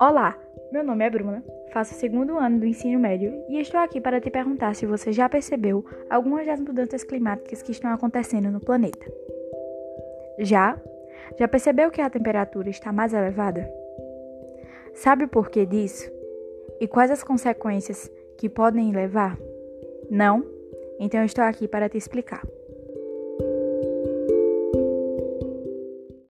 Olá, meu nome é Bruna, faço o segundo ano do ensino médio e estou aqui para te perguntar se você já percebeu algumas das mudanças climáticas que estão acontecendo no planeta. Já? Já percebeu que a temperatura está mais elevada? Sabe o porquê disso? E quais as consequências que podem levar? Não? Então estou aqui para te explicar.